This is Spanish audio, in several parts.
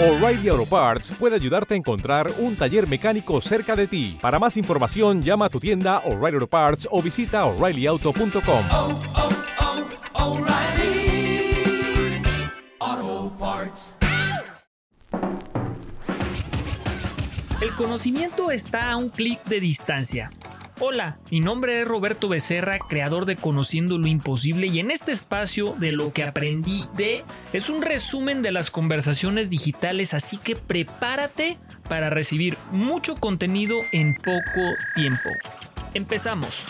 O'Reilly Auto Parts puede ayudarte a encontrar un taller mecánico cerca de ti. Para más información, llama a tu tienda O'Reilly Auto Parts o visita oreillyauto.com. oh, oh, Parts. El conocimiento está a un clic de distancia. Hola, mi nombre es Roberto Becerra, creador de Conociendo lo Imposible y en este espacio de lo que aprendí de es un resumen de las conversaciones digitales, así que prepárate para recibir mucho contenido en poco tiempo. Empezamos.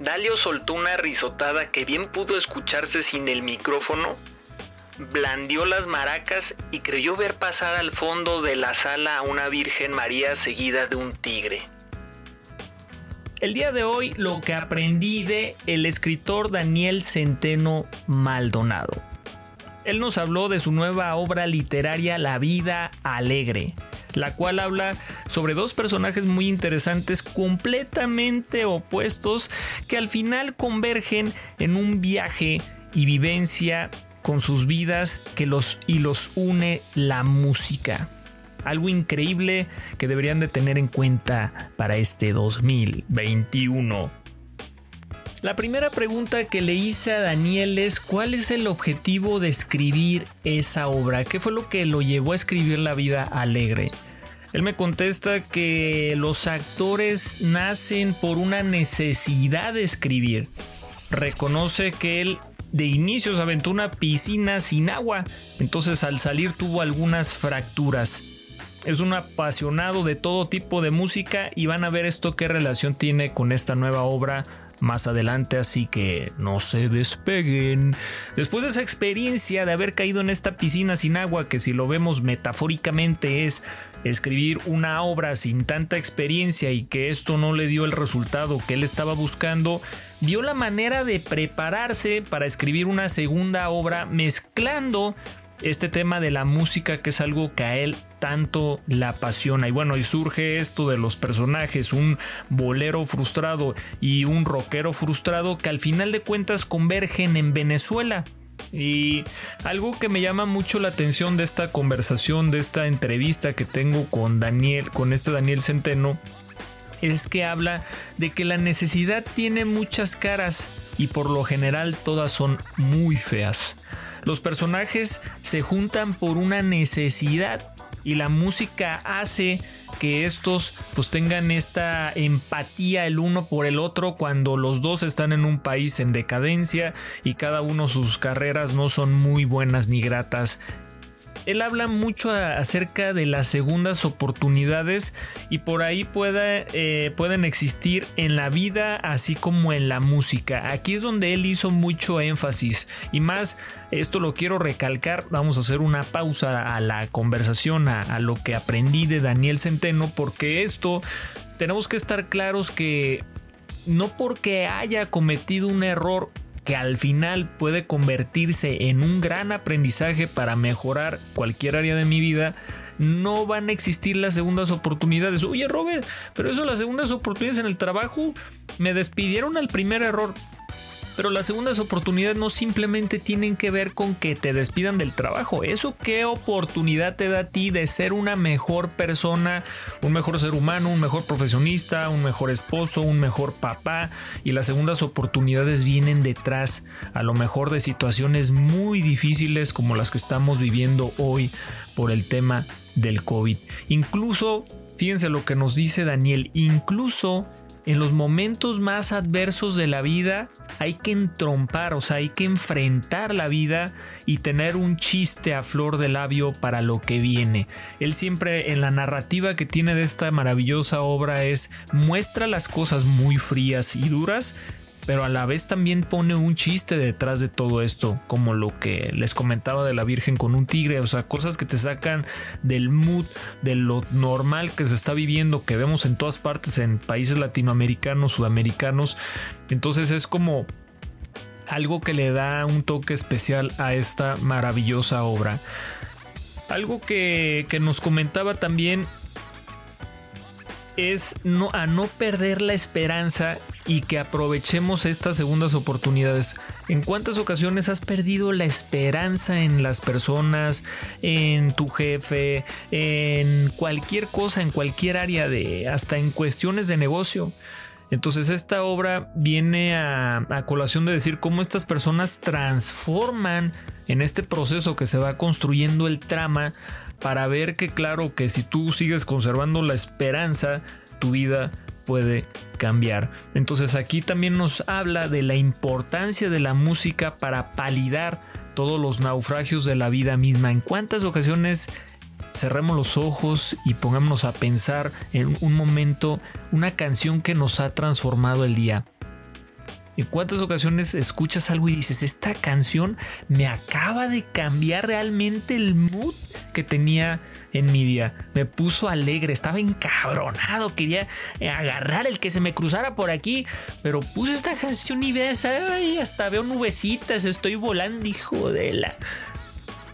Dalio soltó una risotada que bien pudo escucharse sin el micrófono blandió las maracas y creyó ver pasar al fondo de la sala a una Virgen María seguida de un tigre. El día de hoy lo que aprendí de el escritor Daniel Centeno Maldonado. Él nos habló de su nueva obra literaria La vida alegre, la cual habla sobre dos personajes muy interesantes completamente opuestos que al final convergen en un viaje y vivencia con sus vidas que los y los une la música. Algo increíble que deberían de tener en cuenta para este 2021. La primera pregunta que le hice a Daniel es ¿cuál es el objetivo de escribir esa obra? ¿Qué fue lo que lo llevó a escribir La vida alegre? Él me contesta que los actores nacen por una necesidad de escribir. Reconoce que él de inicio se aventó una piscina sin agua, entonces al salir tuvo algunas fracturas. Es un apasionado de todo tipo de música y van a ver esto qué relación tiene con esta nueva obra más adelante, así que no se despeguen. Después de esa experiencia de haber caído en esta piscina sin agua, que si lo vemos metafóricamente es escribir una obra sin tanta experiencia y que esto no le dio el resultado que él estaba buscando, vio la manera de prepararse para escribir una segunda obra mezclando este tema de la música que es algo que a él tanto le apasiona. Y bueno, y surge esto de los personajes, un bolero frustrado y un rockero frustrado que al final de cuentas convergen en Venezuela. Y algo que me llama mucho la atención de esta conversación, de esta entrevista que tengo con Daniel, con este Daniel Centeno, es que habla de que la necesidad tiene muchas caras y por lo general todas son muy feas. Los personajes se juntan por una necesidad y la música hace que estos pues tengan esta empatía el uno por el otro cuando los dos están en un país en decadencia y cada uno sus carreras no son muy buenas ni gratas él habla mucho acerca de las segundas oportunidades y por ahí eh, pueden existir en la vida así como en la música. Aquí es donde él hizo mucho énfasis y más, esto lo quiero recalcar, vamos a hacer una pausa a la conversación, a, a lo que aprendí de Daniel Centeno, porque esto tenemos que estar claros que no porque haya cometido un error que al final puede convertirse en un gran aprendizaje para mejorar cualquier área de mi vida, no van a existir las segundas oportunidades. Oye, Robert, pero eso las segundas oportunidades en el trabajo me despidieron al primer error. Pero las segundas oportunidades no simplemente tienen que ver con que te despidan del trabajo. Eso qué oportunidad te da a ti de ser una mejor persona, un mejor ser humano, un mejor profesionista, un mejor esposo, un mejor papá. Y las segundas oportunidades vienen detrás a lo mejor de situaciones muy difíciles como las que estamos viviendo hoy por el tema del COVID. Incluso, fíjense lo que nos dice Daniel, incluso en los momentos más adversos de la vida hay que entrompar, o sea, hay que enfrentar la vida y tener un chiste a flor de labio para lo que viene. Él siempre en la narrativa que tiene de esta maravillosa obra es muestra las cosas muy frías y duras, pero a la vez también pone un chiste detrás de todo esto, como lo que les comentaba de la Virgen con un tigre, o sea, cosas que te sacan del mood, de lo normal que se está viviendo, que vemos en todas partes, en países latinoamericanos, sudamericanos. Entonces es como algo que le da un toque especial a esta maravillosa obra. Algo que, que nos comentaba también es no, a no perder la esperanza y que aprovechemos estas segundas oportunidades. ¿En cuántas ocasiones has perdido la esperanza en las personas, en tu jefe, en cualquier cosa, en cualquier área de, hasta en cuestiones de negocio? Entonces esta obra viene a, colación de decir cómo estas personas transforman en este proceso que se va construyendo el trama para ver que claro que si tú sigues conservando la esperanza, tu vida puede cambiar. Entonces aquí también nos habla de la importancia de la música para palidar todos los naufragios de la vida misma. En cuántas ocasiones cerremos los ojos y pongámonos a pensar en un momento una canción que nos ha transformado el día. ¿En cuántas ocasiones escuchas algo y dices, esta canción me acaba de cambiar realmente el mood que tenía en mi día? Me puso alegre, estaba encabronado, quería agarrar el que se me cruzara por aquí, pero puse esta canción y ves, ay, hasta veo nubecitas, estoy volando, hijo de la...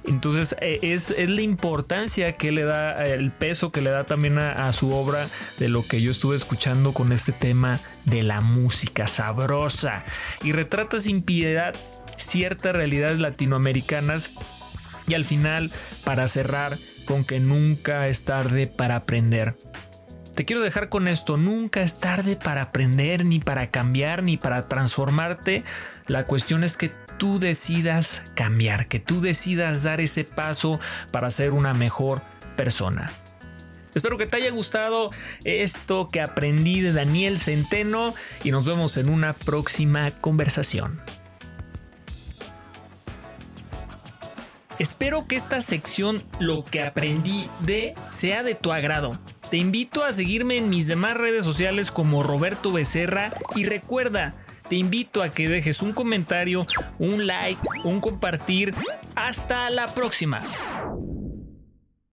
Entonces eh, es, es, la importancia que le da, el peso que le da también a, a, su obra de lo que yo estuve escuchando con este tema de la música sabrosa y retrata sin piedad ciertas realidades latinoamericanas y al final para cerrar con que nunca es tarde para aprender. Te quiero dejar con esto, nunca es tarde para aprender, ni para cambiar, ni para transformarte. La cuestión es que tú decidas cambiar, que tú decidas dar ese paso para ser una mejor persona. Espero que te haya gustado esto que aprendí de Daniel Centeno y nos vemos en una próxima conversación. Espero que esta sección, lo que aprendí de, sea de tu agrado. Te invito a seguirme en mis demás redes sociales como Roberto Becerra y recuerda, te invito a que dejes un comentario, un like, un compartir. Hasta la próxima.